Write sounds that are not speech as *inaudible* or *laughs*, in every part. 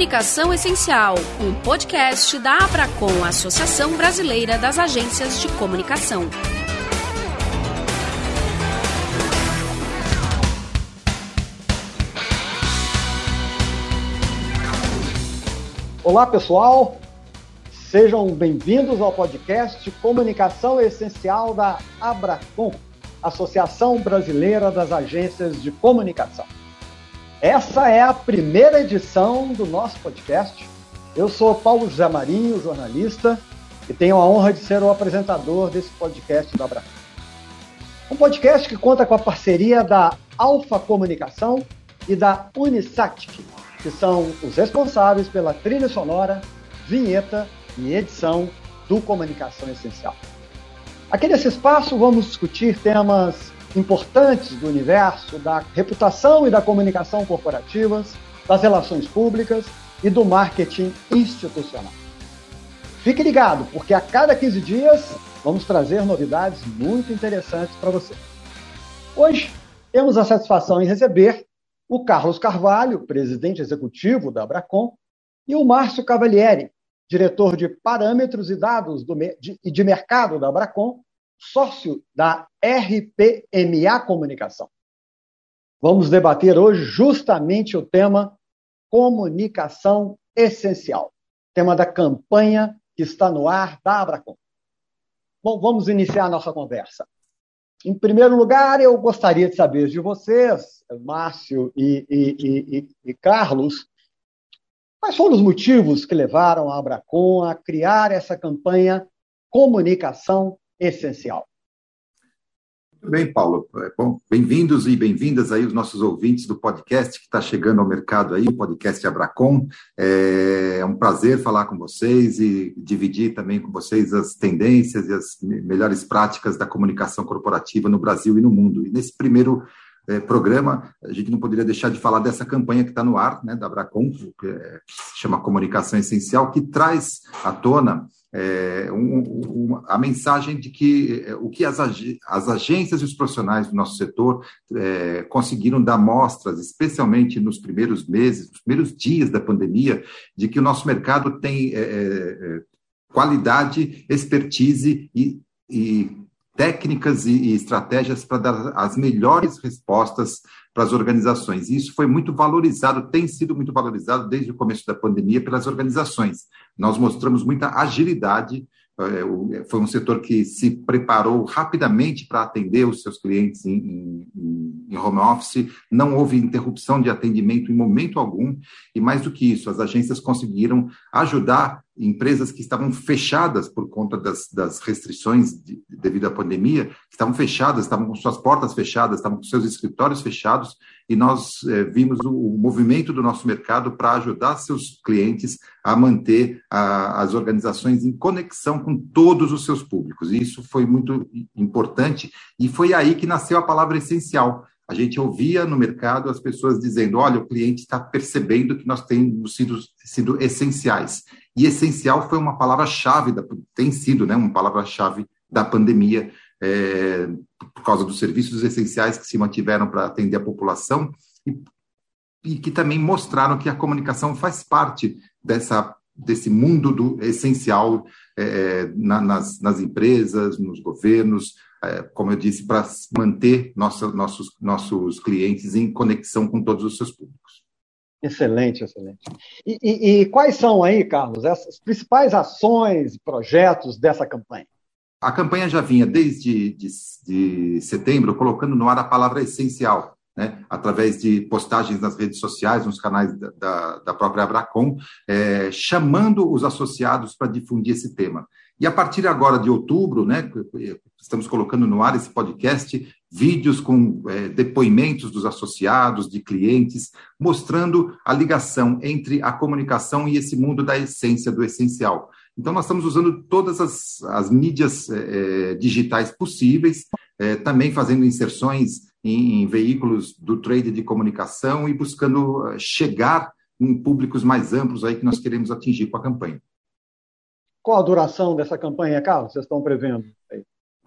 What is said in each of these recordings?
Comunicação Essencial, um podcast da Abracom, Associação Brasileira das Agências de Comunicação. Olá, pessoal. Sejam bem-vindos ao podcast Comunicação Essencial da Abracom, Associação Brasileira das Agências de Comunicação. Essa é a primeira edição do nosso podcast. Eu sou Paulo José Marinho, jornalista, e tenho a honra de ser o apresentador desse podcast do Abraço. Um podcast que conta com a parceria da Alfa Comunicação e da Unisatic, que são os responsáveis pela trilha sonora, vinheta e edição do Comunicação Essencial. Aqui nesse espaço vamos discutir temas importantes do universo da reputação e da comunicação corporativas, das relações públicas e do marketing institucional. Fique ligado, porque a cada 15 dias vamos trazer novidades muito interessantes para você. Hoje temos a satisfação em receber o Carlos Carvalho, presidente executivo da Abracom, e o Márcio Cavalieri, diretor de parâmetros e dados do, de, de mercado da Abracom, sócio da RPMA Comunicação. Vamos debater hoje justamente o tema comunicação essencial, tema da campanha que está no ar da Abracom. Bom, vamos iniciar a nossa conversa. Em primeiro lugar, eu gostaria de saber de vocês, Márcio e, e, e, e Carlos, quais foram os motivos que levaram a Abracom a criar essa campanha Comunicação essencial. Muito bem, Paulo. É, bom, bem-vindos e bem-vindas aí os nossos ouvintes do podcast que está chegando ao mercado aí, o podcast Abracom. É um prazer falar com vocês e dividir também com vocês as tendências e as melhores práticas da comunicação corporativa no Brasil e no mundo. E nesse primeiro é, programa, a gente não poderia deixar de falar dessa campanha que está no ar, né, da Abracom, que, é, chama Comunicação Essencial, que traz à tona é, um, um, a mensagem de que é, o que as, as, agências e os profissionais do nosso setor é, conseguiram dar mostras, especialmente nos primeiros meses, nos primeiros dias da pandemia, de que o nosso mercado tem é, é qualidade, expertise e, e técnicas e, e estratégias para dar as melhores respostas para as organizações. E isso foi muito valorizado, tem sido muito valorizado desde o começo da pandemia pelas organizações. Nós mostramos muita agilidade é, foi um setor que se preparou rapidamente para atender os seus clientes em, em, em, home office, não houve interrupção de atendimento em momento algum, e mais do que isso, as agências conseguiram ajudar empresas que estavam fechadas por conta das, das restrições de, devido à pandemia, que estavam fechadas, estavam com suas portas fechadas, estavam com seus escritórios fechados, e nós é, vimos o, o, movimento do nosso mercado para ajudar seus clientes a manter a, as organizações em conexão com todos os seus públicos. E isso foi muito importante, e foi aí que nasceu a palavra essencial. A gente ouvia no mercado as pessoas dizendo: olha, o cliente está percebendo que nós temos sido, sido essenciais. E essencial foi uma palavra-chave, tem sido né, uma palavra-chave da pandemia, é, por causa dos serviços essenciais que se mantiveram para atender a população e, e, que também mostraram que a comunicação faz parte dessa, desse mundo do essencial é, na, nas, nas empresas, nos governos, é, como eu disse, para manter nossa, nossos, nossos clientes em conexão com todos os seus públicos. Excelente, excelente. E, e, e, quais são aí, Carlos, as principais ações e projetos dessa campanha? A campanha já vinha desde de, de setembro colocando no ar a palavra essencial, né, através de postagens nas redes sociais, nos canais da, da, da própria Abracom, é, chamando os associados para difundir esse tema. E a partir agora de outubro, né, estamos colocando no ar esse podcast, vídeos com é, depoimentos dos associados, de clientes, mostrando a ligação entre a comunicação e esse mundo da essência, do essencial. Então, nós estamos usando todas as, as mídias é, digitais possíveis, é, também fazendo inserções em, em, veículos do trade de comunicação e buscando chegar em públicos mais amplos aí que nós queremos atingir com a campanha. Qual a duração dessa campanha, Carlos? Vocês estão prevendo?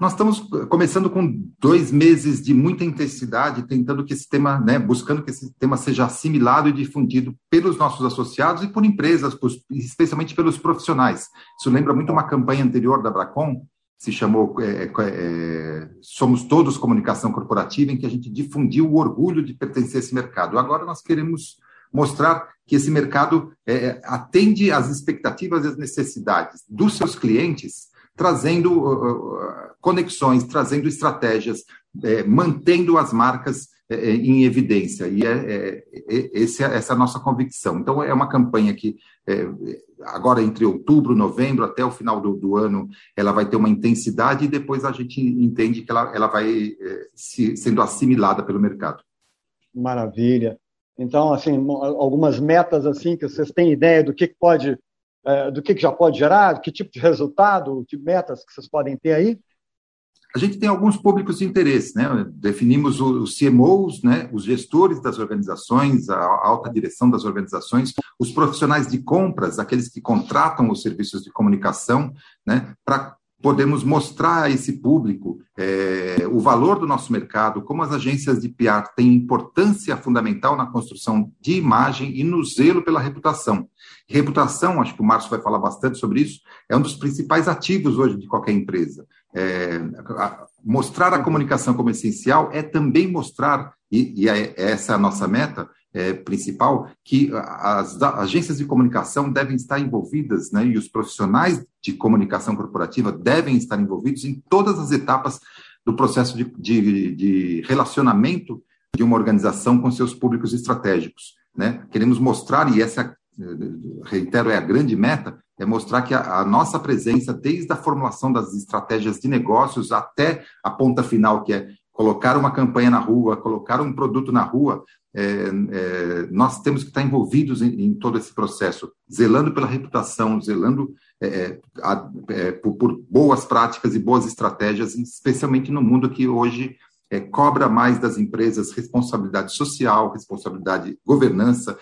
Nós estamos começando com dois meses de muita intensidade, tentando que esse tema, né, buscando que esse tema seja assimilado e difundido pelos nossos associados e por empresas, por, especialmente pelos profissionais. Isso lembra muito uma campanha anterior da Bracon, se chamou é, é, Somos Todos Comunicação Corporativa, em que a gente difundiu o orgulho de pertencer a esse mercado. Agora nós queremos mostrar que esse mercado é, atende às expectativas e às necessidades dos seus clientes, trazendo uh, conexões, trazendo estratégias, é, mantendo as marcas é, em evidência. E é, esse, essa é a nossa convicção. Então, é uma campanha que, agora entre outubro, novembro, até o final do, do, ano, ela vai ter uma intensidade e depois a gente entende que ela, ela vai se, sendo assimilada pelo mercado. Maravilha. Então, assim, algumas metas assim que vocês têm ideia do que pode, é, do que já pode gerar, que tipo de resultado, de metas que vocês podem ter aí? A gente tem alguns públicos de interesse, né? Definimos os CMOs, né? Os gestores das organizações, a alta direção das organizações, os profissionais de compras, aqueles que contratam os serviços de comunicação, né? Para podemos mostrar a esse público é, o valor do nosso mercado, como as agências de PR têm importância fundamental na construção de imagem e no zelo pela reputação. Reputação, acho que o Márcio vai falar bastante sobre isso, é um dos principais ativos hoje de qualquer empresa. É, a, mostrar a comunicação como essencial é também mostrar, e, e é, essa é a nossa meta, é, principal, que as agências de comunicação devem estar envolvidas, né, e os profissionais de comunicação corporativa devem estar envolvidos em todas as etapas do processo de, de, de relacionamento de uma organização com seus públicos estratégicos. Né? Queremos mostrar, e essa, reitero, é a grande meta, é mostrar que a, a, nossa presença, desde a formulação das estratégias de negócios até a ponta final, que é colocar uma campanha na rua, colocar um produto na rua, é, é, nós temos que estar envolvidos em, em, todo esse processo, zelando pela reputação, zelando é, é a, é, por, por, boas práticas e boas estratégias, especialmente no mundo que hoje é, cobra mais das empresas responsabilidade social, responsabilidade governança,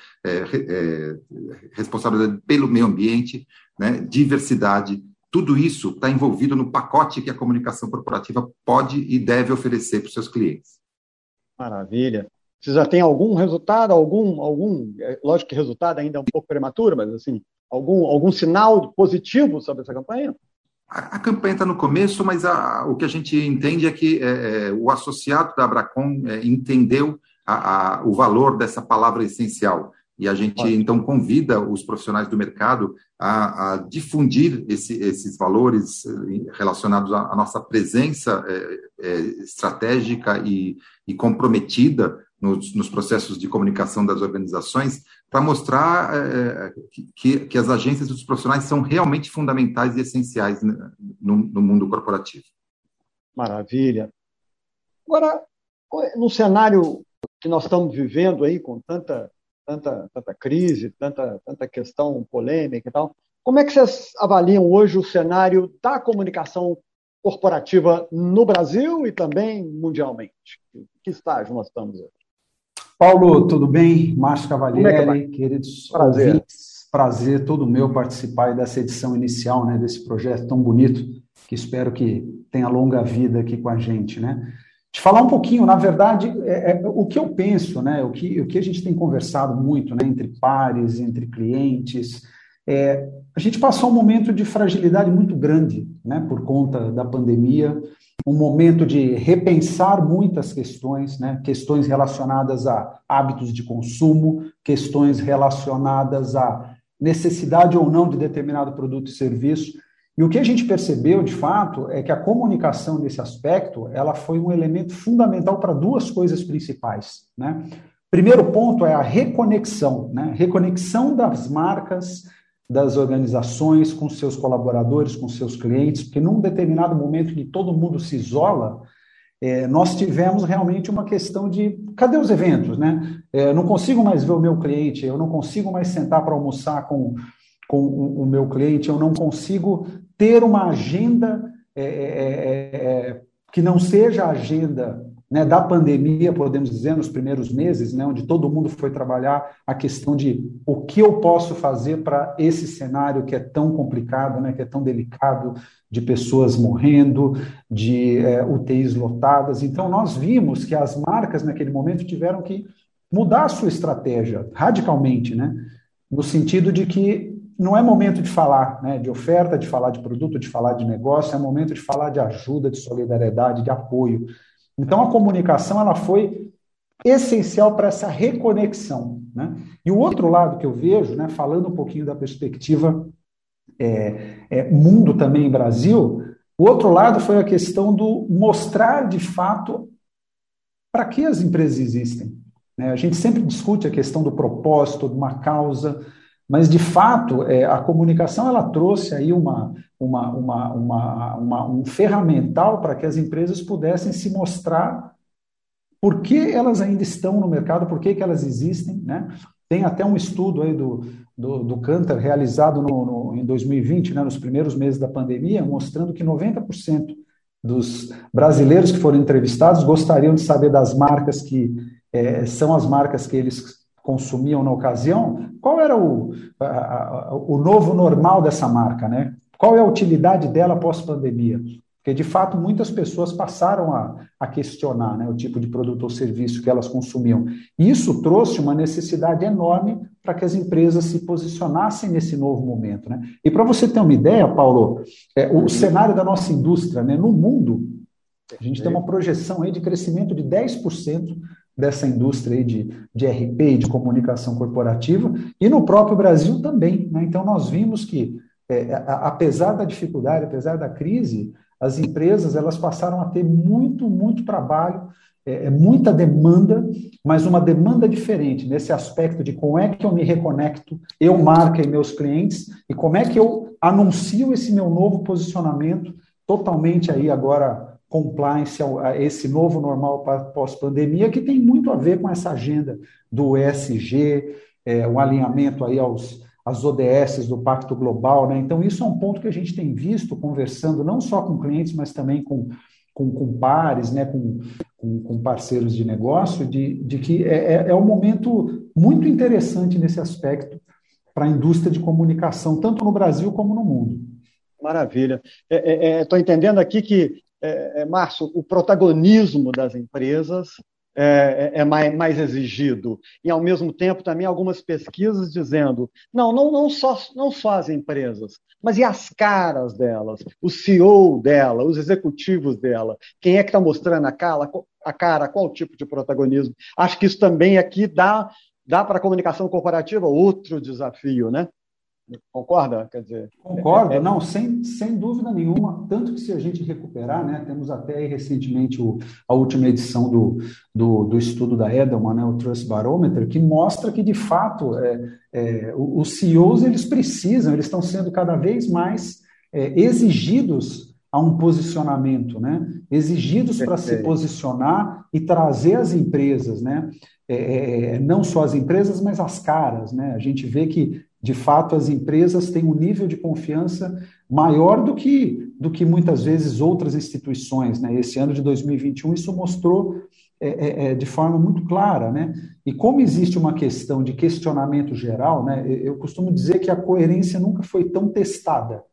responsabilidade pelo meio ambiente, né, diversidade. Tudo isso está envolvido no pacote que a comunicação corporativa pode e deve oferecer para os seus clientes. Maravilha. Você já tem algum resultado, algum, algum, é, lógico que resultado ainda é um pouco prematuro, mas assim, algum, algum sinal positivo sobre essa campanha? A, a campanha está no começo, mas a, o que a gente entende é que é, é o associado da Abracom é, entendeu a, o valor dessa palavra essencial. E a gente, Ótimo. então, convida os profissionais do mercado a, a difundir esse, esses valores eh, relacionados à, à nossa presença é, é, estratégica e, e comprometida nos, nos, processos de comunicação das organizações, para mostrar é, que, que, as agências e os profissionais são realmente fundamentais e essenciais no, no, mundo corporativo. Maravilha. Agora, no cenário que nós estamos vivendo aí, com tanta, tanta, tanta crise, tanta, tanta questão polêmica e tal, como é que vocês avaliam hoje o cenário da comunicação corporativa no Brasil e também mundialmente? Que estágio nós estamos hoje? Paulo, tudo bem? Márcio Cavalieri, é queridos prazer. ouvintes, prazer todo meu participar dessa edição inicial, né, desse projeto tão bonito, que espero que tenha longa vida aqui com a gente, né? Te falar um pouquinho, na verdade, é, é, o que eu penso, né, o que, o que a gente tem conversado muito, né, entre pares, entre clientes, é, a gente passou um momento de fragilidade muito grande, né, por conta da pandemia, um momento de repensar muitas questões, né? questões relacionadas a hábitos de consumo, questões relacionadas à necessidade ou não de determinado produto e serviço. E o que a gente percebeu, de fato, é que a comunicação nesse aspecto, ela foi um elemento fundamental para duas coisas principais, né? Primeiro ponto é a reconexão, né? Reconexão das marcas, das organizações com seus colaboradores, com seus clientes, porque num determinado momento que todo mundo se isola, é, nós tivemos realmente uma questão de cadê os eventos, né? É, eu não consigo mais ver o meu cliente, eu não consigo mais sentar para almoçar com, com o, o, meu cliente, eu não consigo ter uma agenda é, é, é, é que não seja a agenda né, da pandemia, podemos dizer, nos primeiros meses, né, onde todo mundo foi trabalhar a questão de o que eu posso fazer para esse cenário que é tão complicado, né, que é tão delicado, de pessoas morrendo, de é, UTIs lotadas. Então, nós vimos que as marcas, naquele momento, tiveram que mudar a sua estratégia radicalmente, né, no sentido de que não é momento de falar né, de oferta, de falar de produto, de falar de negócio, é momento de falar de ajuda, de solidariedade, de apoio. Então, a comunicação ela foi essencial para essa reconexão. Né? E o outro lado que eu vejo, né, falando um pouquinho da perspectiva é, é, mundo também Brasil, o outro lado foi a questão do mostrar de fato para que as empresas existem. Né? A gente sempre discute a questão do propósito, de uma causa, mas, de fato, é, a comunicação ela trouxe aí uma, uma, uma, uma, uma um ferramental para que as empresas pudessem se mostrar por que elas ainda estão no mercado, por que, que elas existem. Né? Tem até um estudo aí do, do, do Cantor realizado no, no, em 2020, né, nos primeiros meses da pandemia, mostrando que 90% dos brasileiros que foram entrevistados gostariam de saber das marcas que é, são as marcas que eles consumiam na ocasião, qual era o, a, a, o novo normal dessa marca, né? Qual é a utilidade dela pós-pandemia? Porque, de fato, muitas pessoas passaram a, a questionar né, o tipo de produto ou serviço que elas consumiam. E isso trouxe uma necessidade enorme para que as empresas se posicionassem nesse novo momento. Né? E para você ter uma ideia, Paulo, é, o cenário da nossa indústria né, no mundo, a gente tem uma projeção aí de crescimento de 10% dessa indústria de, de RP e de comunicação corporativa, e no próprio Brasil também. Né? Então, nós vimos que, é, a, apesar da dificuldade, apesar da crise, as empresas elas passaram a ter muito, muito trabalho, é, é, muita demanda, mas uma demanda diferente nesse aspecto de como é que eu me reconecto, eu, marca e meus clientes, e como é que eu anuncio esse meu novo posicionamento totalmente aí agora compliance a esse novo normal pós-pandemia, que tem muito a ver com essa agenda do ESG, é, o alinhamento aí aos, às ODS do Pacto Global. Né? Então, isso é um ponto que a gente tem visto conversando não só com clientes, mas também com, com, com pares, né? com, com, com, parceiros de negócio, de, de que é, é, é um momento muito interessante nesse aspecto para a indústria de comunicação, tanto no Brasil como no mundo. Maravilha. Estou é, é, é entendendo aqui que é, é, Márcio, o protagonismo das empresas é, é, é, mais, mais, exigido. E, ao mesmo tempo, também algumas pesquisas dizendo: não, não, não, só, não só as empresas, mas e as caras delas, o CEO dela, os executivos dela, quem é que está mostrando a cara, a cara, qual tipo de protagonismo? Acho que isso também aqui dá, dá para a comunicação corporativa outro desafio, né? Concorda? Quer dizer, Concordo, é, é... não, sem, sem dúvida nenhuma. Tanto que se a gente recuperar, né, temos até recentemente o, a última edição do, do, do, estudo da Edelman, né, o Trust Barometer, que mostra que, de fato, é, é, os CEOs eles precisam, eles estão sendo cada vez mais é, exigidos a um posicionamento, né? exigidos para se posicionar e trazer as empresas, né? É, é, não só as empresas, mas as caras. Né? A gente vê que de fato, as empresas têm um nível de confiança maior do que, do que muitas vezes outras instituições. Né? Esse ano de 2021, isso mostrou é, é, é, de forma muito clara. Né? E como existe uma questão de questionamento geral, né? eu costumo dizer que a coerência nunca foi tão testada.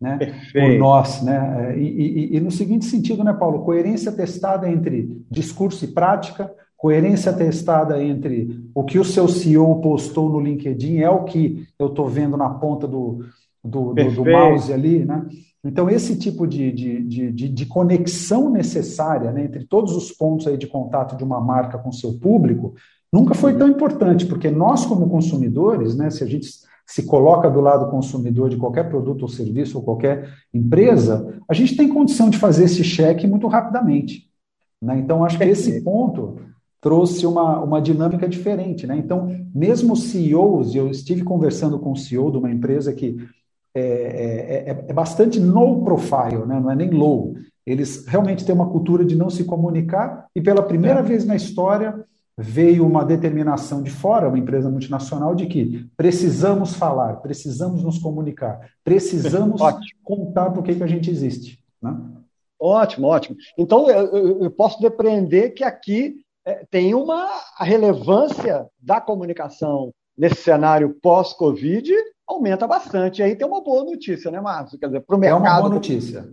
Né, por nós, né? E, e, e no seguinte sentido, né, Paulo? Coerência testada entre discurso e prática, coerência testada entre o que o seu CEO postou no LinkedIn é o que eu estou vendo na ponta do, do, do, do, mouse ali, né? Então, esse tipo de, de, de, de conexão necessária né, entre todos os pontos aí de contato de uma marca com seu público nunca foi tão importante, porque nós, como consumidores, né, se a gente se coloca do lado consumidor de qualquer produto ou serviço ou qualquer empresa, a gente tem condição de fazer esse cheque muito rapidamente. Né? Então, acho que esse ponto trouxe uma, uma dinâmica diferente. Né? Então, mesmo CEOs, eu estive conversando com o CEO de uma empresa que é, é, é, é bastante no profile, né? não é nem low. Eles realmente têm uma cultura de não se comunicar e pela primeira é. vez na história veio uma determinação de fora, uma empresa multinacional, de que precisamos falar, precisamos nos comunicar, precisamos *laughs* contar por que, que a gente existe. Né? Ótimo, ótimo. Então, eu, eu posso depreender que aqui é, tem uma relevância da comunicação nesse cenário pós-Covid aumenta bastante. E aí tem uma boa notícia, né, Márcio? Quer dizer, para o mercado. É uma boa notícia.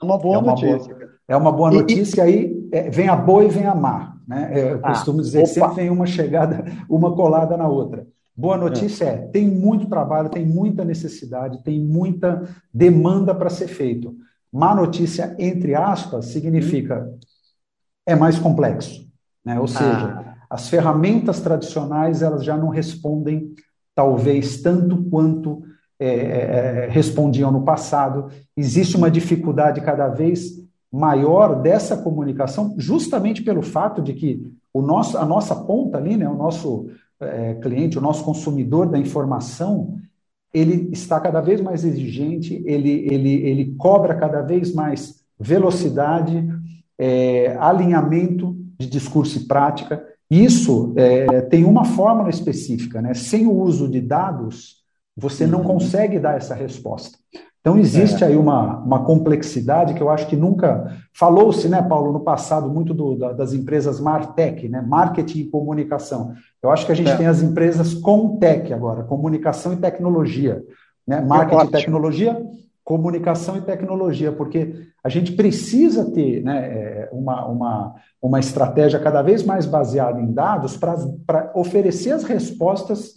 É uma boa é uma notícia. Boa, é uma boa notícia, e, aí é, vem a boa e vem a má. Né? Eu ah, costumo dizer opa. que sempre vem uma chegada, uma colada na outra. Boa notícia é. é, tem muito trabalho, tem muita necessidade, tem muita demanda para ser feito. Má notícia, entre aspas, significa é mais complexo. Né? Ou seja, ah. as ferramentas tradicionais elas já não respondem, talvez, tanto quanto é, é, é, respondiam no passado. Existe uma dificuldade cada vez maior dessa comunicação, justamente pelo fato de que o nosso, a nossa ponta ali, né, o nosso é, cliente, o nosso consumidor da informação, ele está cada vez mais exigente, ele, ele, ele cobra cada vez mais velocidade, é, alinhamento de discurso e prática. Isso é, tem uma fórmula específica, né? Sem o uso de dados, você não uhum. consegue dar essa resposta. Então, existe é. aí uma, uma complexidade que eu acho que nunca. Falou-se, né, Paulo, no passado, muito do, da, das empresas Martech, né, marketing e comunicação. Eu acho que a gente é. tem as empresas Comtech agora, comunicação e tecnologia. Né, marketing e tecnologia, comunicação e tecnologia, porque a gente precisa ter né, é, uma, uma, uma estratégia cada vez mais baseada em dados para oferecer as respostas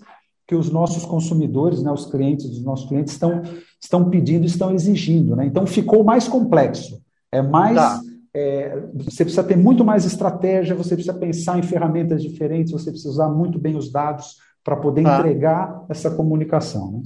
que os nossos consumidores, né, os clientes dos nossos clientes estão, estão pedindo, estão exigindo. Né? Então ficou mais complexo. É mais. Tá. É, você precisa ter muito mais estratégia, você precisa pensar em ferramentas diferentes, você precisa usar muito bem os dados para poder tá. entregar essa comunicação. Né?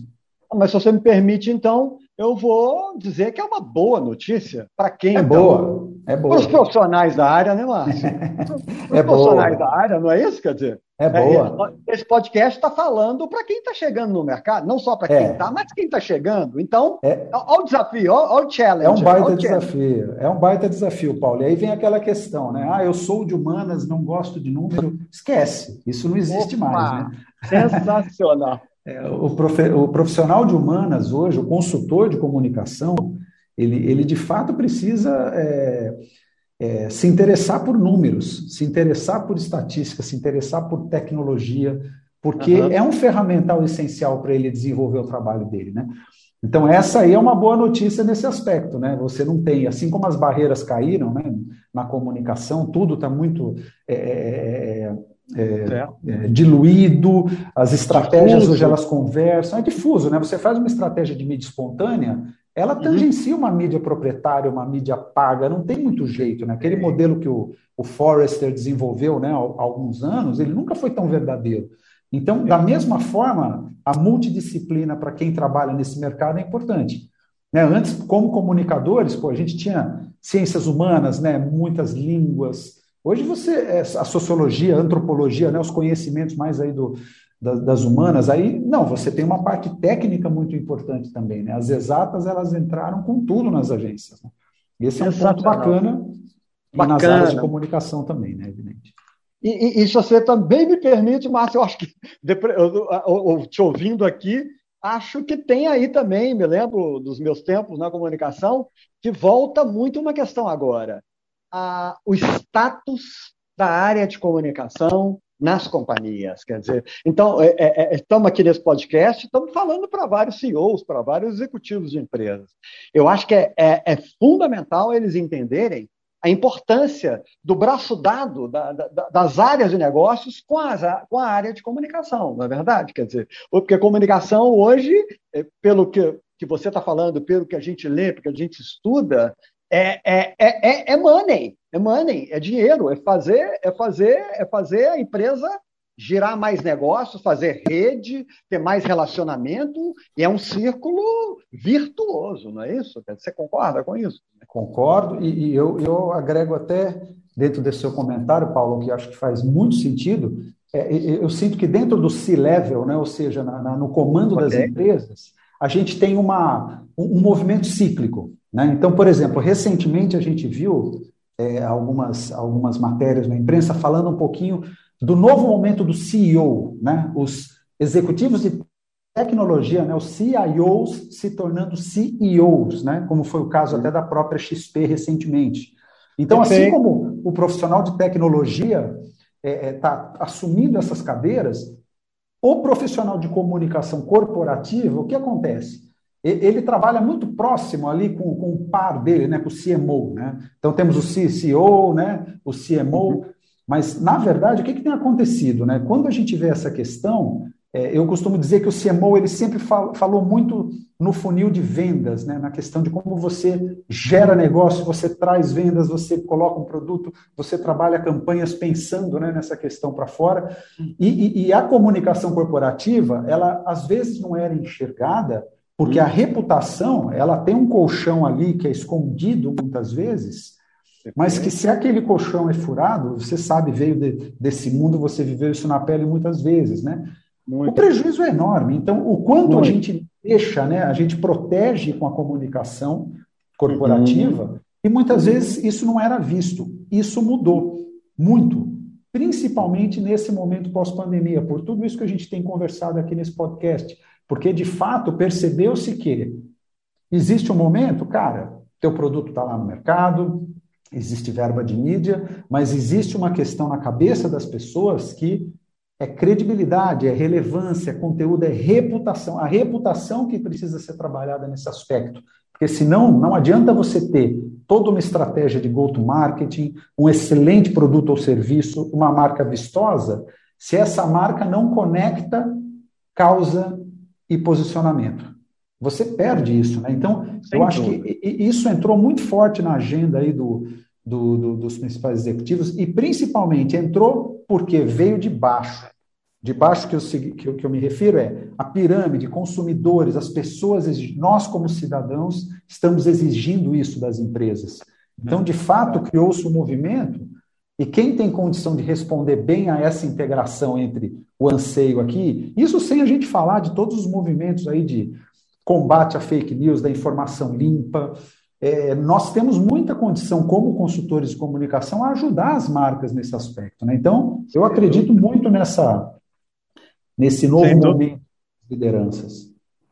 Mas se você me permite, então, eu vou dizer que é uma boa notícia para quem. É então, boa. É boa. Para os profissionais da área, né, Márcio? *laughs* Para os é profissionais boa. da área, não é isso? Quer dizer, é boa. É, esse podcast está falando para quem está chegando no mercado, não só para quem está, é. mas quem está chegando. Então, é. olha o desafio, olha o challenge. É um baita desafio, é um baita desafio, Paulo. E aí vem aquela questão, né? Ah, eu sou de humanas, não gosto de número. Esquece, isso não existe Opa, mais, né? Sensacional. É, o, profissional de humanas hoje, o consultor de comunicação, ele, ele de fato precisa é, é, se interessar por números, se interessar por estatística, se interessar por tecnologia, porque uhum. é um ferramental essencial para ele desenvolver o trabalho dele, né? Então, essa aí é uma boa notícia nesse aspecto, né? Você não tem, assim como as barreiras caíram né, na comunicação, tudo está muito é, é, é diluído, as estratégias difuso. hoje elas conversam, é difuso, né? Você faz uma estratégia de mídia espontânea, ela uhum. tangencia uma mídia proprietária, uma mídia paga, não tem muito jeito, né? Aquele modelo que o, o Forrester desenvolveu né, há, há alguns anos, ele nunca foi tão verdadeiro. Então, da mesma forma, a multidisciplina para quem trabalha nesse mercado é importante. Né? Antes, como comunicadores, pô, a gente tinha ciências humanas, né, muitas línguas, Hoje você, a sociologia, a antropologia, né, os conhecimentos mais aí do, das humanas, aí não, você tem uma parte técnica muito importante também, né? As exatas elas entraram com tudo nas agências. Né? Esse é um ponto bacana, bacana. nas áreas de comunicação também, né? Evidente. E, e, e se você também me permite, Márcio, eu acho que eu, eu, te ouvindo aqui, acho que tem aí também, me lembro dos meus tempos na comunicação, que volta muito uma questão agora a, o status da área de comunicação nas companhias. Quer dizer, então, é, é, é estamos aqui nesse podcast, estamos falando para vários CEOs, para vários executivos de empresas. Eu acho que é, é, é fundamental eles entenderem a importância do braço dado da, da, das áreas de negócios com, as, com a área de comunicação, não é verdade? Quer dizer, porque comunicação hoje, é, pelo que, que você está falando, pelo que a gente lê, pelo que a gente estuda, é, é, é, é, money, é money, é dinheiro, é fazer, é fazer, é fazer a empresa girar mais negócios, fazer rede, ter mais relacionamento, e é um círculo virtuoso, não é isso? Você concorda com isso? Concordo, e, e eu, eu agrego até dentro desse seu comentário, Paulo, que acho que faz muito sentido. É, eu sinto que dentro do C-level, né, ou seja, na, na, no comando das empresas, a gente tem uma, um, movimento cíclico. Né? Então, por exemplo, recentemente a gente viu é, algumas, algumas matérias na imprensa falando um pouquinho do novo momento do CEO, né? os executivos de tecnologia, né, os CIOs se tornando CEOs, né, como foi o caso até da própria XP recentemente. Então, assim como o profissional de tecnologia está é, é, tá assumindo essas cadeiras, o profissional de comunicação corporativa, o que acontece? Ele trabalha muito próximo ali com, com o par dele, né, com o CMO. Né? Então, temos o CCO, né, o CMO, mas, na verdade, o que, que tem acontecido? Né? Quando a gente vê essa questão, eu costumo dizer que o CMO ele sempre fal, falou muito no funil de vendas, né? na questão de como você gera negócio, você traz vendas, você coloca um produto, você trabalha campanhas pensando né, nessa questão para fora. E, e, e, a comunicação corporativa, ela às vezes não era enxergada, porque a reputação ela tem um colchão ali que é escondido muitas vezes, mas que se aquele colchão é furado, você sabe, veio de, desse mundo, você viveu isso na pele muitas vezes, né? Muito. O prejuízo é enorme. Então, o quanto Muito. a gente deixa, né? A gente protege com a comunicação corporativa uhum. e muitas vezes isso não era visto. Isso mudou muito, principalmente nesse momento pós-pandemia, por tudo isso que a gente tem conversado aqui nesse podcast, porque de fato percebeu-se que existe um momento, cara, teu produto está lá no mercado, existe verba de mídia, mas existe uma questão na cabeça das pessoas que é credibilidade, é relevância, é conteúdo, é reputação. A reputação que precisa ser trabalhada nesse aspecto. Porque senão não adianta você ter toda uma estratégia de go-to-marketing, um excelente produto ou serviço, uma marca vistosa, se essa marca não conecta causa e posicionamento. Você perde isso, né? Então, Sem eu acho dúvida. que isso entrou muito forte na agenda aí do, do, do, dos principais executivos, e principalmente entrou porque veio de baixo. De baixo que eu, que, eu, que eu me refiro é a pirâmide, consumidores, as pessoas, nós como cidadãos, estamos exigindo isso das empresas. Então, de fato, criou-se um movimento, e quem tem condição de responder bem a essa integração entre o anseio aqui, isso sem a gente falar de todos os movimentos aí de combate à fake news, da informação limpa, é, nós temos muita condição, como consultores de comunicação, a ajudar as marcas nesse aspecto. Né? Então, eu acredito muito nessa, nesse novo momento de lideranças.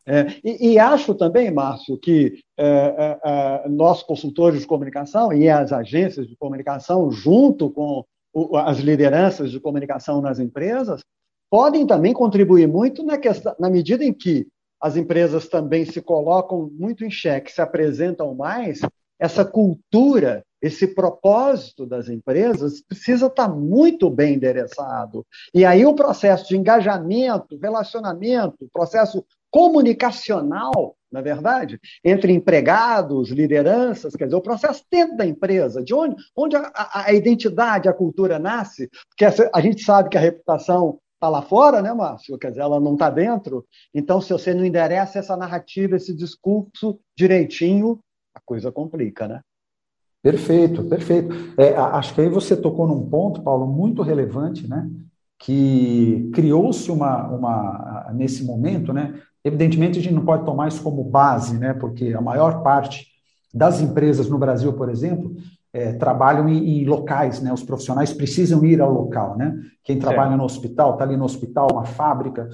É, e, e, acho também, Márcio, que é, é, é, nós, consultores de comunicação e as agências de comunicação, junto com o, as lideranças de comunicação nas empresas, podem também contribuir muito na, questão, na medida em que as empresas também se colocam muito em xeque, se apresentam mais, essa cultura, esse propósito das empresas precisa estar muito bem endereçado. E aí o processo de engajamento, relacionamento, processo comunicacional, na verdade, entre empregados, lideranças, quer dizer, o processo dentro da empresa, de onde, onde a, a identidade, a cultura nasce, porque a gente sabe que a reputação está lá fora, né, Márcio? Quer dizer, ela não está dentro. Então, se você não endereça essa narrativa, esse discurso direitinho, a coisa complica, né? Perfeito, perfeito. É, acho que aí você tocou num ponto, Paulo, muito relevante, né? Que criou-se uma, uma, nesse momento, né? Evidentemente, a gente não pode tomar isso como base, né? Porque a maior parte das empresas no Brasil, por exemplo, é, trabalham em, em, locais, né? Os profissionais precisam ir ao local, né? Quem trabalha é. no hospital está ali no hospital, uma fábrica,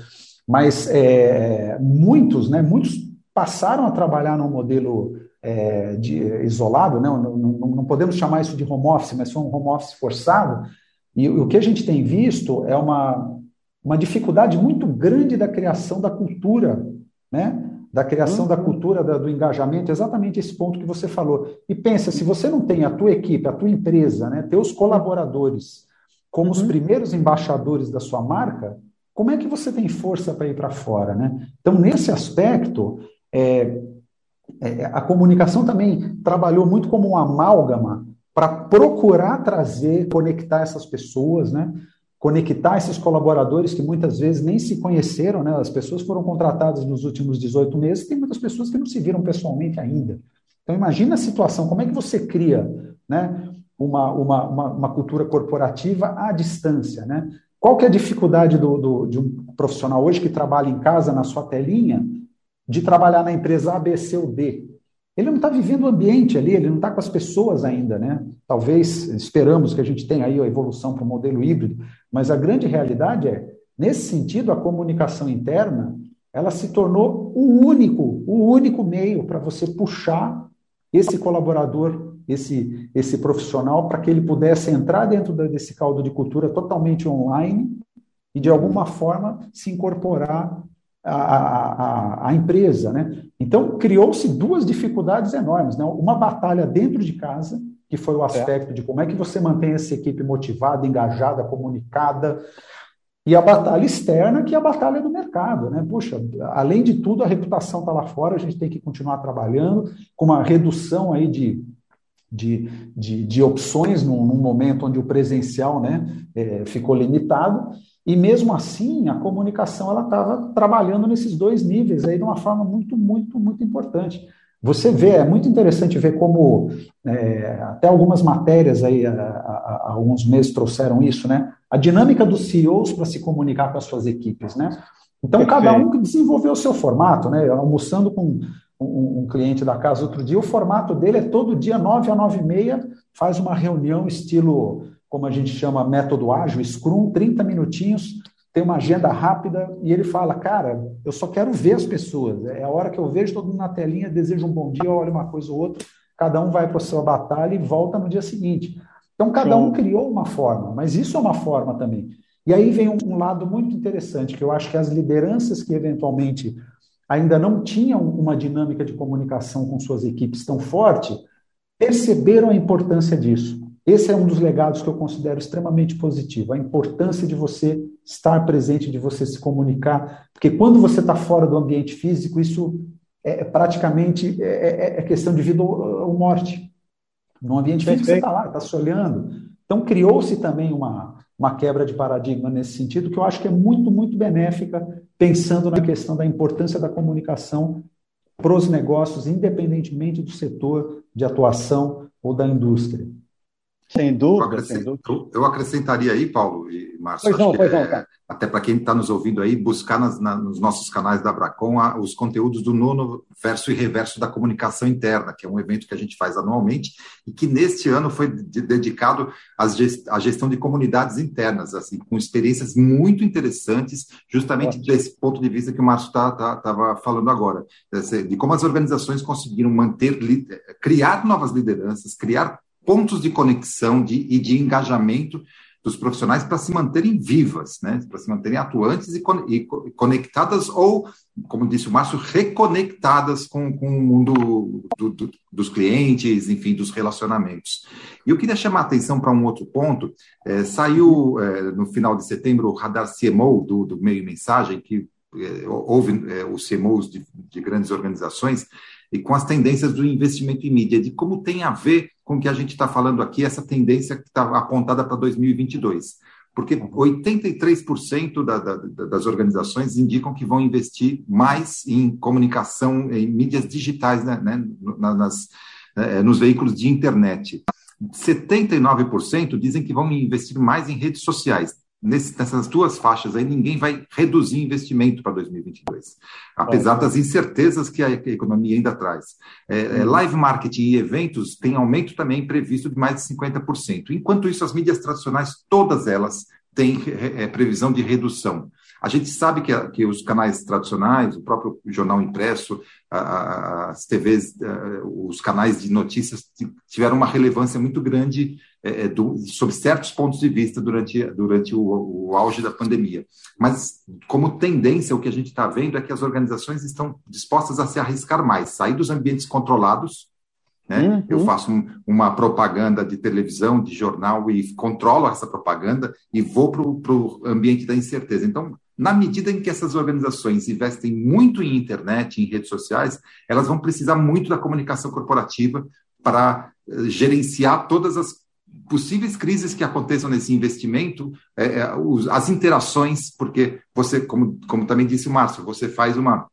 mas é, muitos, né? Muitos passaram a trabalhar num modelo é, de, isolado, né? Não, não, não, podemos chamar isso de home office, mas foi um home office forçado. E o que a gente tem visto é uma, uma dificuldade muito grande da criação da cultura, né? Da criação da uhum. cultura da, do engajamento, exatamente esse ponto que você falou. E pensa, se você não tem a tua equipe, a tua empresa, né, teus colaboradores como uhum. os primeiros embaixadores da sua marca, como é que você tem força para ir para fora, né? Então, nesse aspecto, é, é, a comunicação também trabalhou muito como um amálgama para procurar trazer, conectar essas pessoas, né? Conectar esses colaboradores que muitas vezes nem se conheceram, né? As pessoas foram contratadas nos últimos 18 meses, tem muitas pessoas que não se viram pessoalmente ainda. Então imagina a situação, como é que você cria, né? Uma, uma, uma, uma cultura corporativa à distância, né? Qual que é a dificuldade do, do, de um profissional hoje que trabalha em casa na sua telinha de trabalhar na empresa A, B, C ou D? Ele não está vivendo o ambiente ali, ele não está com as pessoas ainda, né? Talvez esperamos que a gente tenha aí a evolução para o modelo híbrido, mas a grande realidade é, nesse sentido, a comunicação interna ela se tornou o único, o único meio para você puxar esse colaborador, esse, esse profissional, para que ele pudesse entrar dentro desse caldo de cultura totalmente online e, de alguma forma, se incorporar à, à, à empresa. Né? Então, criou-se duas dificuldades enormes. Né? Uma batalha dentro de casa, que foi o aspecto é. de como é que você mantém essa equipe motivada, engajada, comunicada, e a batalha externa, que é a batalha do mercado. Né? Puxa, além de tudo, a reputação está lá fora, a gente tem que continuar trabalhando com uma redução aí de, de, de, de opções num, num, momento onde o presencial né, é, ficou limitado. E mesmo assim, a comunicação ela estava trabalhando nesses dois níveis aí de uma forma muito, muito, muito importante. Você vê, é muito interessante ver como é, até algumas matérias aí há, há, há, alguns meses trouxeram isso, né? A dinâmica dos CEOs para se comunicar com as suas equipes, né? Então, cada um desenvolveu o seu formato, né? Almoçando com um, um, cliente da casa outro dia, o formato dele é todo dia, 9 a 9 e meia, faz uma reunião estilo, como a gente chama, método ágil, Scrum, 30 minutinhos, tem uma agenda rápida e ele fala, cara, eu só quero ver as pessoas. É a hora que eu vejo todo mundo na telinha, desejo um bom dia, olha uma coisa ou outra, cada um vai para a sua batalha e volta no dia seguinte. Então, cada um criou uma forma, mas isso é uma forma também. E aí vem um, um lado muito interessante, que eu acho que as lideranças que eventualmente ainda não tinham uma dinâmica de comunicação com suas equipes tão forte, perceberam a importância disso. Esse é um dos legados que eu considero extremamente positivo, a importância de você estar presente, de você se comunicar, porque quando você está fora do ambiente físico, isso é, é praticamente é, é, é questão de vida ou, morte. No ambiente físico você está lá, está se olhando. Então criou-se também uma, uma quebra de paradigma nesse sentido, que eu acho que é muito, muito benéfica, pensando na questão da importância da comunicação para os negócios, independentemente do setor de atuação ou da indústria. Sem dúvida, eu, sem dúvida. Eu acrescentaria aí, Paulo e Márcio, pois não, pois é, não, até para quem está nos ouvindo aí, buscar nas, na, nos nossos canais da Abracom a, os conteúdos do nono verso e reverso da comunicação interna, que é um evento que a gente faz anualmente e que neste ano foi de, dedicado gest, à gestão de comunidades internas, assim, com experiências muito interessantes, justamente Ótimo. desse ponto de vista que o Márcio estava tá, tá, falando agora, de como as organizações conseguiram manter, criar novas lideranças, criar pontos de conexão de, e de engajamento dos profissionais para se manterem vivas, né? para se manterem atuantes e, e, conectadas, ou, como disse o Márcio, reconectadas com, com o mundo do, do, dos clientes, enfim, dos relacionamentos. E eu queria chamar a atenção para um outro ponto. É, saiu é, no final de setembro o radar CMO do, do Meio Mensagem, que é, houve é, os CMOs de, de grandes organizações, e com as tendências do investimento em mídia, de como tem a ver com o que a gente está falando aqui, essa tendência que está apontada para 2022. Porque 83% da, da, das organizações indicam que vão investir mais em comunicação, em mídias digitais, né, né, nas, é, nos veículos de internet. 79% dizem que vão investir mais em redes sociais nesse, nessas duas faixas aí, ninguém vai reduzir investimento para 2022, apesar das incertezas que a economia ainda traz. É, é, uhum. live marketing e eventos têm aumento também previsto de mais de 50%. Enquanto isso, as mídias tradicionais, todas elas, têm é, previsão de redução. A gente sabe que, que, os canais tradicionais, o próprio jornal impresso, as TVs, eh, os canais de notícias tiveram uma relevância muito grande é, do, sob certos pontos de vista durante, durante o, o auge da pandemia. Mas, como tendência, o que a gente está vendo é que as organizações estão dispostas a se arriscar mais, sair dos ambientes controlados. Né? Uhum. Eu faço um, uma propaganda de televisão, de jornal e controlo essa propaganda e vou para o ambiente da incerteza. Então, na medida em que essas organizações investem muito em internet, em redes sociais, elas vão precisar muito da comunicação corporativa para eh, gerenciar todas as possíveis crises que aconteçam nesse investimento, é, os, as interações, porque você, como, como também disse o Márcio, você faz uma,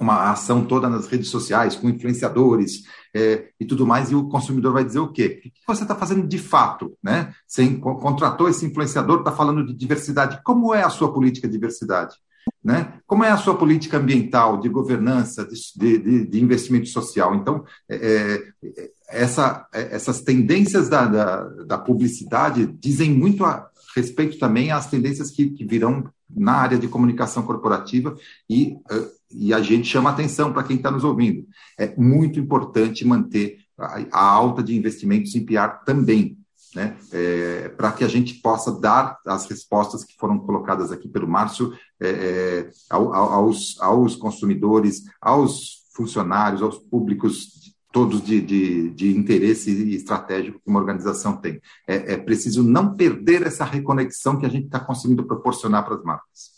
uma ação toda nas redes sociais, com influenciadores é, e tudo mais, e o consumidor vai dizer o quê? O que você está fazendo de fato? Né? Você contratou esse influenciador, está falando de diversidade. Como é a sua política de diversidade? Né? Como é a sua política ambiental, de governança, de, de, de investimento social? Então, é, é essa, essas tendências da, da, da, publicidade dizem muito a respeito também às tendências que, que virão na área de comunicação corporativa e, uh, e a gente chama atenção para quem está nos ouvindo. É muito importante manter a, alta de investimentos em PR também, né, é, para que a gente possa dar as respostas que foram colocadas aqui pelo Márcio é, é aos, aos consumidores, aos funcionários, aos públicos todos de, de, de, interesse estratégico que uma organização tem. É, é preciso não perder essa reconexão que a gente está conseguindo proporcionar para as marcas.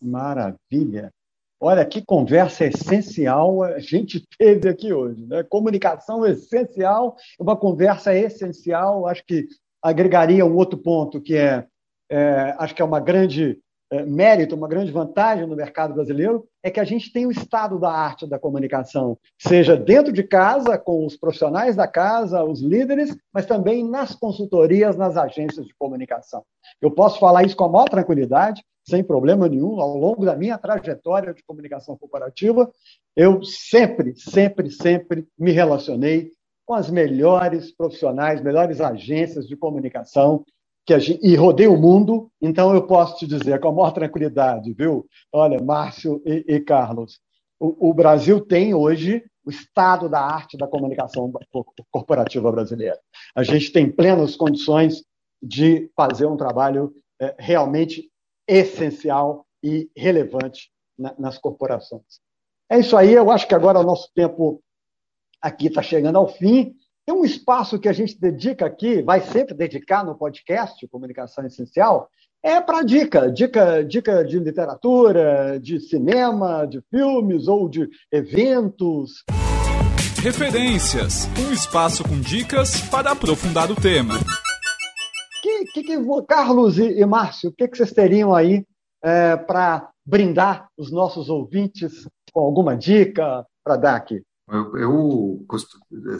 Maravilha! Olha, que conversa essencial a gente teve aqui hoje. Né? Comunicação essencial, uma conversa essencial, acho que agregaria um outro ponto, que é, é acho que é uma grande mérito, uma grande vantagem no mercado brasileiro, é que a gente tem o estado da arte da comunicação, seja dentro de casa, com os profissionais da casa, os líderes, mas também nas consultorias, nas agências de comunicação. Eu posso falar isso com a maior tranquilidade, sem problema nenhum, ao longo da minha trajetória de comunicação corporativa, eu sempre, sempre, sempre me relacionei com as melhores profissionais, melhores agências de comunicação que gente, e rodei o mundo, então eu posso te dizer com a maior tranquilidade, viu? Olha, Márcio e, e Carlos, o, o, Brasil tem hoje o estado da arte da comunicação corporativa brasileira. A gente tem plenas condições de fazer um trabalho é, realmente essencial e relevante na, nas corporações. É isso aí, eu acho que agora o nosso tempo aqui está chegando ao fim. Tem um espaço que a gente dedica aqui, vai sempre dedicar no podcast Comunicação Essencial, é para dica, dica, dica de literatura, de cinema, de filmes ou de eventos. Referências, um espaço com dicas para aprofundar o tema. Que, que, que Carlos e, e Márcio, o que, que vocês teriam aí é, para brindar os nossos ouvintes com alguma dica para dar aqui? Eu, eu,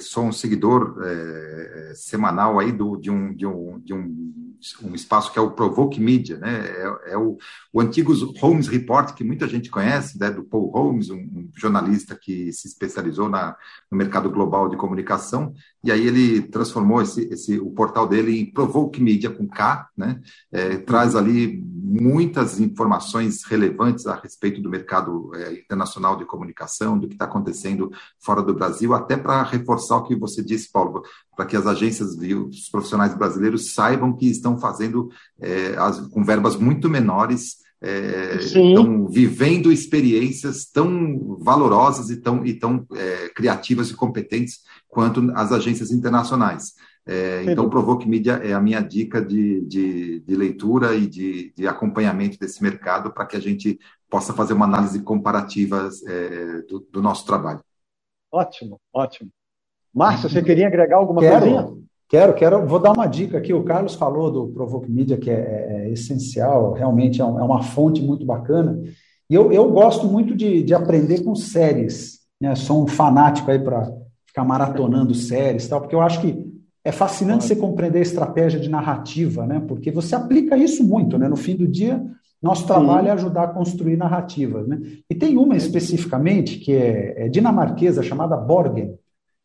sou um seguidor é, semanal aí do, de, um, de, um, de um, um espaço que é o Provoke Media, né? É, é o, o antigo Holmes Report, que muita gente conhece, né? do Paul Holmes, um, jornalista que se especializou na, no mercado global de comunicação, e aí ele transformou esse, esse, o portal dele em Provoke Media com K, né? É, traz ali muitas informações relevantes a respeito do mercado é, internacional de comunicação, do que está acontecendo fora do Brasil, até para reforçar o que você disse, Paulo, para que as agências e os profissionais brasileiros saibam que estão fazendo é, as, com verbas muito menores. É, estão vivendo experiências tão valorosas e tão, e tão criativas e competentes quanto as agências internacionais. É, então, o Provoke Media é a minha dica de, de, de leitura e de, de, acompanhamento desse mercado para que a gente possa fazer uma análise comparativa é, do, do, nosso trabalho. Ótimo, ótimo. Márcio, você queria agregar alguma quero, coisinha? Quero, quero. Vou dar uma dica aqui. O Carlos falou do Provoke Media, que é, é essencial, realmente é, um, é, uma fonte muito bacana. E eu, eu gosto muito de, de aprender com séries. Né? Sou um fanático aí para ficar maratonando séries, tal, porque eu acho que é fascinante você compreender a estratégia de narrativa, né? Porque você aplica isso muito, né? No fim do dia, nosso trabalho Sim. é ajudar a construir narrativas, né? E tem uma especificamente que é, é dinamarquesa, chamada Borgen,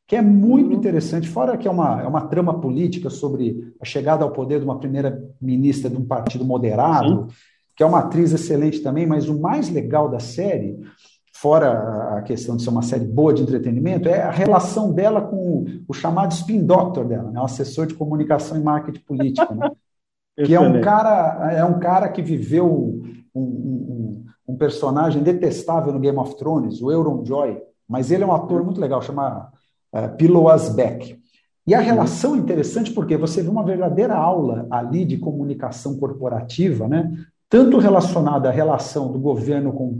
que é muito uhum. interessante, fora que é uma, é uma trama política sobre a chegada ao poder de uma primeira-ministra de um partido moderado, Sim. que é uma atriz excelente também, mas o mais legal da série fora a questão de ser uma série boa de entretenimento, é a relação dela com o chamado spin doctor dela, né? o assessor de comunicação e marketing político, né? *laughs* que é um cara é um cara que viveu um, um, um, personagem detestável no Game of Thrones, o Euron Joy, mas ele é um ator muito legal, chama uh, Pilo Asbeck. E a uhum. relação é interessante porque você vê uma verdadeira aula ali de comunicação corporativa, né? tanto relacionada à relação do governo com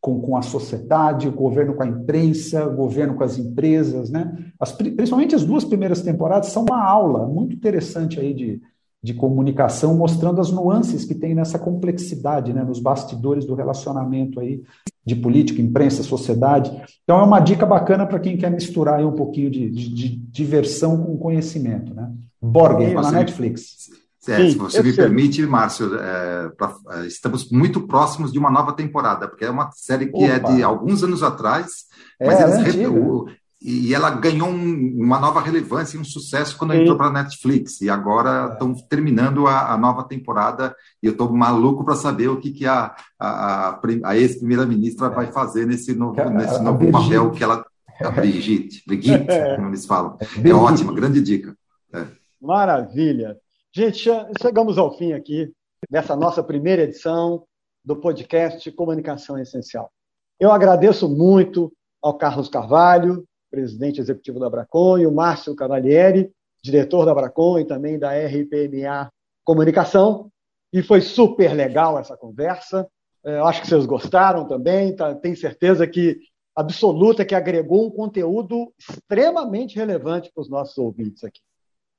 com, com a sociedade, o governo com a imprensa, o governo com as empresas, né? As, principalmente as duas primeiras temporadas são uma aula muito interessante aí de, de comunicação, mostrando as nuances que tem nessa complexidade, né, nos bastidores do relacionamento aí de política, imprensa, sociedade. Então é uma dica bacana para quem quer misturar aí um pouquinho de, de, de diversão com conhecimento, né? Borgen, na Netflix. É, se você me sei. permite, Márcio, é, pra, é, estamos muito próximos de uma nova temporada, porque é uma série que Opa. é de alguns anos atrás, é, mas eles, o, e ela ganhou um, uma nova relevância e um sucesso quando Sim. entrou para a Netflix. E agora estão é. terminando a, a, nova temporada e eu estou maluco para saber o que, que a, a, a ex-primeira-ministra é. vai fazer nesse novo, nesse novo papel que ela. A *laughs* Brigitte, Brigitte, é. como eles falam. É, é ótima, grande dica. É. Maravilha. Gente, chegamos ao fim aqui dessa nossa primeira edição do podcast Comunicação Essencial. Eu agradeço muito ao Carlos Carvalho, presidente executivo da Abracon, e o Márcio Cavalieri, diretor da Abracon e também da RPMA Comunicação. E foi super legal essa conversa. É, eu acho que vocês gostaram também. Tá, tenho certeza que absoluta que agregou um conteúdo extremamente relevante para os nossos ouvintes aqui.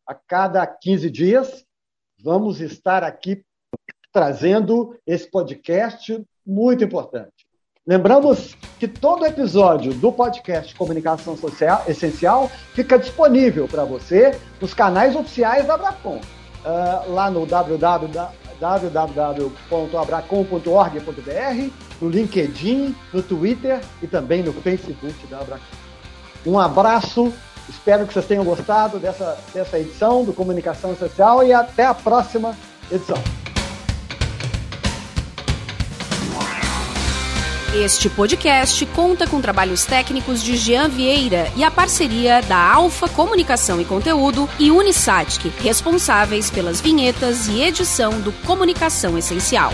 A cada 15 dias, vamos estar aqui trazendo esse podcast muito importante. Lembramos que todo episódio do podcast Comunicação Social Essencial fica disponível para você nos canais oficiais da Abracom, uh, lá no www.abracom.org.br, no LinkedIn, no Twitter e também no Facebook da Abracom. Um abraço, espero que vocês tenham gostado dessa, dessa edição do Comunicação Social e até a próxima edição. Este podcast conta com trabalhos técnicos de Jean Vieira e a parceria da Alfa Comunicação e Conteúdo e Unisatic, responsáveis pelas vinhetas e edição do Comunicação Essencial.